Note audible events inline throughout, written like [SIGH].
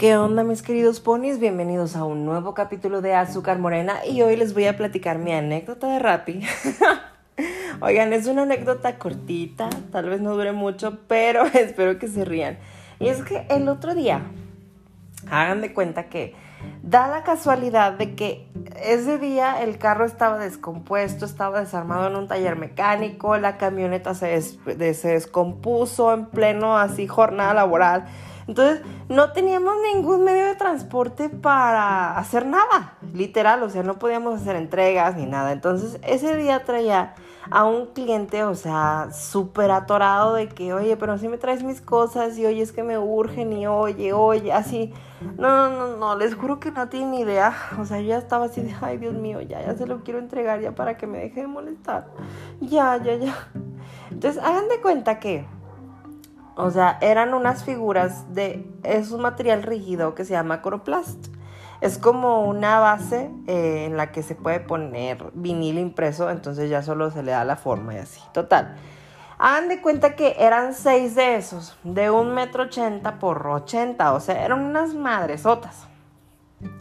¿Qué onda mis queridos ponis? Bienvenidos a un nuevo capítulo de Azúcar Morena y hoy les voy a platicar mi anécdota de Rappi. [LAUGHS] Oigan, es una anécdota cortita, tal vez no dure mucho, pero [LAUGHS] espero que se rían. Y es que el otro día, hagan de cuenta que da la casualidad de que ese día el carro estaba descompuesto, estaba desarmado en un taller mecánico, la camioneta se, se descompuso en pleno así jornada laboral entonces, no teníamos ningún medio de transporte para hacer nada, literal, o sea, no podíamos hacer entregas ni nada. Entonces, ese día traía a un cliente, o sea, súper atorado de que, oye, pero si me traes mis cosas y oye, es que me urgen y oye, oye, así. No, no, no, no, les juro que no tiene ni idea. O sea, yo ya estaba así de, ay, Dios mío, ya, ya se lo quiero entregar ya para que me deje de molestar. Ya, ya, ya. Entonces, hagan de cuenta que o sea, eran unas figuras de... Es un material rígido que se llama coroplast. Es como una base eh, en la que se puede poner vinil impreso, entonces ya solo se le da la forma y así. Total. Hagan de cuenta que eran seis de esos, de un metro ochenta por ochenta, o sea, eran unas madresotas.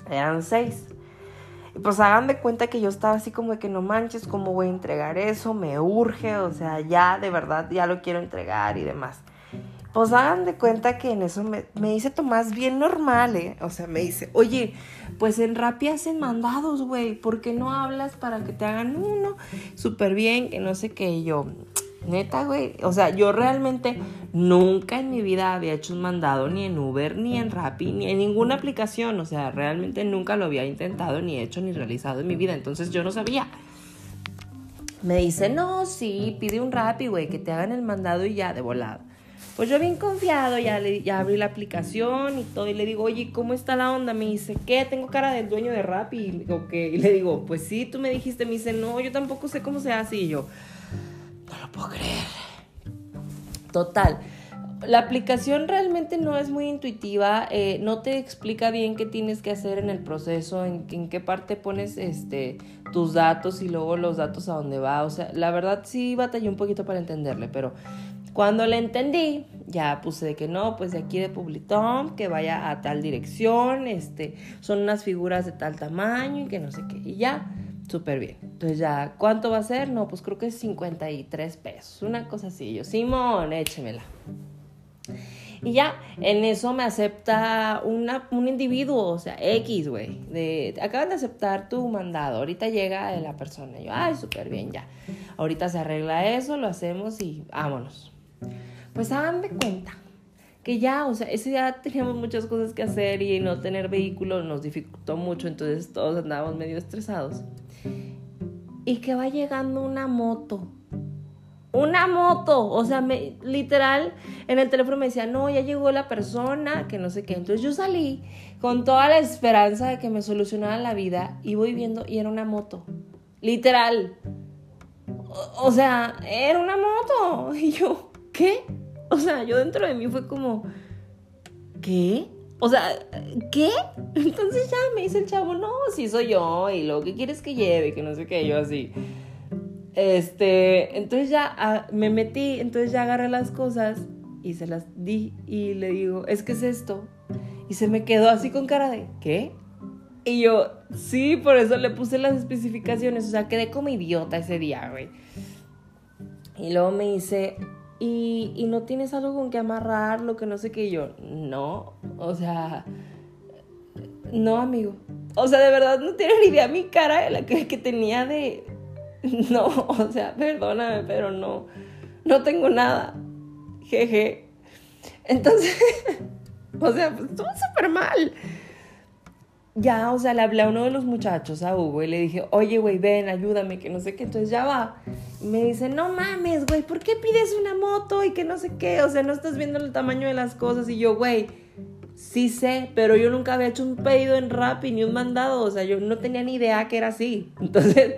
Eran seis. Y pues hagan de cuenta que yo estaba así como de que no manches, ¿cómo voy a entregar eso? Me urge, o sea, ya de verdad ya lo quiero entregar y demás. Pues hagan de cuenta que en eso me, dice Tomás bien normal, ¿eh? O sea, me dice, oye, pues en Rappi hacen mandados, güey, ¿por qué no hablas para que te hagan uno? Súper bien, que no sé qué, yo, neta, güey, o sea, yo realmente nunca en mi vida había hecho un mandado ni en Uber, ni en Rappi, ni en ninguna aplicación, o sea, realmente nunca lo había intentado, ni hecho, ni realizado en mi vida, entonces yo no sabía. Me dice, no, sí, pide un Rappi, güey, que te hagan el mandado y ya, de volada. Pues yo bien confiado, ya, le, ya abrí la aplicación y todo, y le digo, oye, ¿cómo está la onda? Me dice, ¿qué? Tengo cara del dueño de Rappi. Y, digo, y le digo, pues sí, tú me dijiste, me dice, no, yo tampoco sé cómo se hace. Y yo, no lo puedo creer. Total. La aplicación realmente no es muy intuitiva, eh, no te explica bien qué tienes que hacer en el proceso, en, en, qué parte pones este, tus datos y luego los datos a dónde va. O sea, la verdad sí batallé un poquito para entenderle, pero cuando le entendí, ya puse de que no, pues de aquí de Publitón, que vaya a tal dirección, este, son unas figuras de tal tamaño y que no sé qué. Y ya, súper bien. Entonces ya, ¿cuánto va a ser? No, pues creo que es 53 pesos, una cosa así. Yo, Simón, échemela. Y ya, en eso me acepta una, un individuo, o sea, X, güey. Acaban de aceptar tu mandado. Ahorita llega la persona. Yo, ay, súper bien, ya. Ahorita se arregla eso, lo hacemos y vámonos. Pues hagan de cuenta que ya, o sea, ese día teníamos muchas cosas que hacer y no tener vehículo nos dificultó mucho, entonces todos andábamos medio estresados. Y que va llegando una moto. Una moto, o sea, literal, en el teléfono me decía, no, ya llegó la persona, que no sé qué. Entonces yo salí con toda la esperanza de que me solucionaran la vida y voy viendo y era una moto. Literal. o sea, era una moto. [LAUGHS] Y yo, ¿qué? O sea, yo dentro de mí fue como, ¿qué? O sea, ¿qué? Entonces ya me dice el chavo, no, sí soy yo, y lo que quieres que lleve, que no sé qué, yo así. Este, entonces ya ah, me metí, entonces ya agarré las cosas y se las di y le digo, es que es esto. Y se me quedó así con cara de, ¿qué? Y yo, sí, por eso le puse las especificaciones, o sea, quedé como idiota ese día, güey. Y luego me dice, y, no tienes algo con que amarrar, lo que no sé qué. yo, no, o sea, no, amigo. O sea, de verdad no tienes ni idea mi cara la que, que tenía de, [LAUGHS] no, o sea, perdóname, pero no, no tengo nada. Jeje. Entonces, [LAUGHS] o sea, pues estuvo súper mal ya, o sea, le hablé a uno de los muchachos, a Hugo, y le dije, oye, güey, ven, ayúdame, que no sé qué. Entonces ya va. Y me dice, no mames, güey, ¿por qué pides una moto y que no sé qué? O sea, no estás viendo el tamaño de las cosas. Y yo, güey, sí sé, pero yo nunca había hecho un pedido en Rappi ni un mandado. O sea, yo no tenía ni idea que era así. [LAUGHS] Entonces,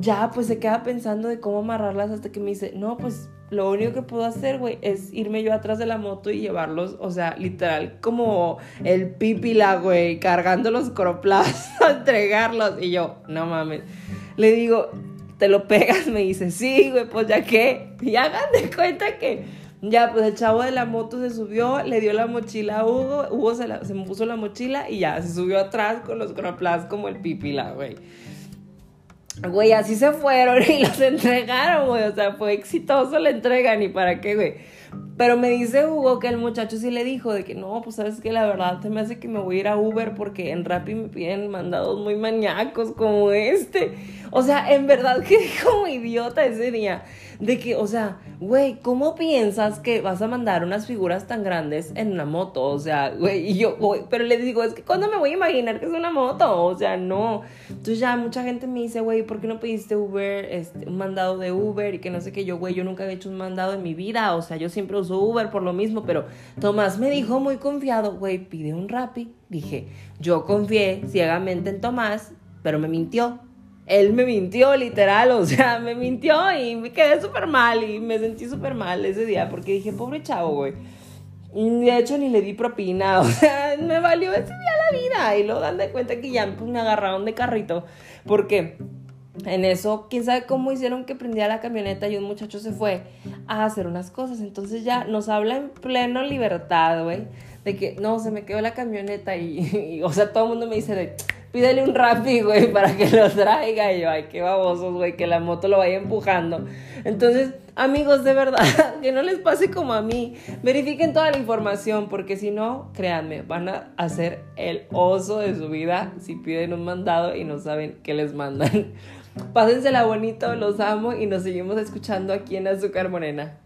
ya, pues se queda pensando de cómo amarrarlas hasta que me dice, no, pues lo único que puedo hacer, güey, es irme yo atrás de la moto y llevarlos, o sea, literal, como el pipila, güey, cargando los coroplas [LAUGHS] a entregarlos. Y yo, no mames. Le digo, ¿te lo pegas? Me dice, sí, güey, pues ya qué. Y hagan de cuenta que Ya, pues el chavo de la moto se subió, le dio la mochila a Hugo, Hugo se, se me puso la mochila y ya, se subió atrás con los cronoplas como el pipila, güey. Güey, así se fueron y [LAUGHS] los entregaron, güey. O sea, fue exitoso la entrega, ni para qué, güey. Pero me dice Hugo que el muchacho sí le dijo de que no, pues sabes que la verdad se me hace que me voy a ir a Uber porque en Rappi me piden mandados muy maníacos como este. O sea, en verdad que [LAUGHS] como idiota ese día de que, o sea, güey, ¿cómo piensas que vas a mandar unas figuras tan grandes en una moto? O sea, güey, y yo, güey, pero le digo, es que ¿cuándo me voy a imaginar que es una moto? O sea, no. Entonces ya mucha gente me dice, güey, ¿por qué no pediste Uber, este, un mandado de Uber y que no sé qué? Yo, güey, yo nunca había hecho un mandado en mi vida, o sea, yo siempre Uber por lo mismo, pero Tomás me dijo muy confiado, güey, pide un Rappi. Dije, yo confié ciegamente en Tomás, pero me mintió él me mintió literal, o sea, me mintió y me quedé súper mal y me sentí súper mal ese día porque dije, pobre chavo, güey. De hecho ni le di propina, [LAUGHS] o sea, me valió ese día la vida. Y luego dan de cuenta que ya pues, me agarraron de carrito. Porque en eso, quién sabe cómo hicieron que prendía la camioneta y un muchacho se fue a hacer unas cosas. Entonces ya nos habla en pleno libertad, güey. De que no, se me quedó la camioneta y, [LAUGHS] o sea, todo el mundo me dice de pídele un Rappi, güey, para que lo traiga. Y yo, ay, qué babosos, güey, que la moto lo vaya empujando. Entonces, amigos, de verdad, [LAUGHS] que no les pase como a mí. Verifiquen toda la información, porque si no, créanme, van a hacer el oso de su vida si piden un mandado y no saben qué les mandan. [LAUGHS] Pásensela bonito, los amo y nos seguimos escuchando aquí en Azúcar Morena.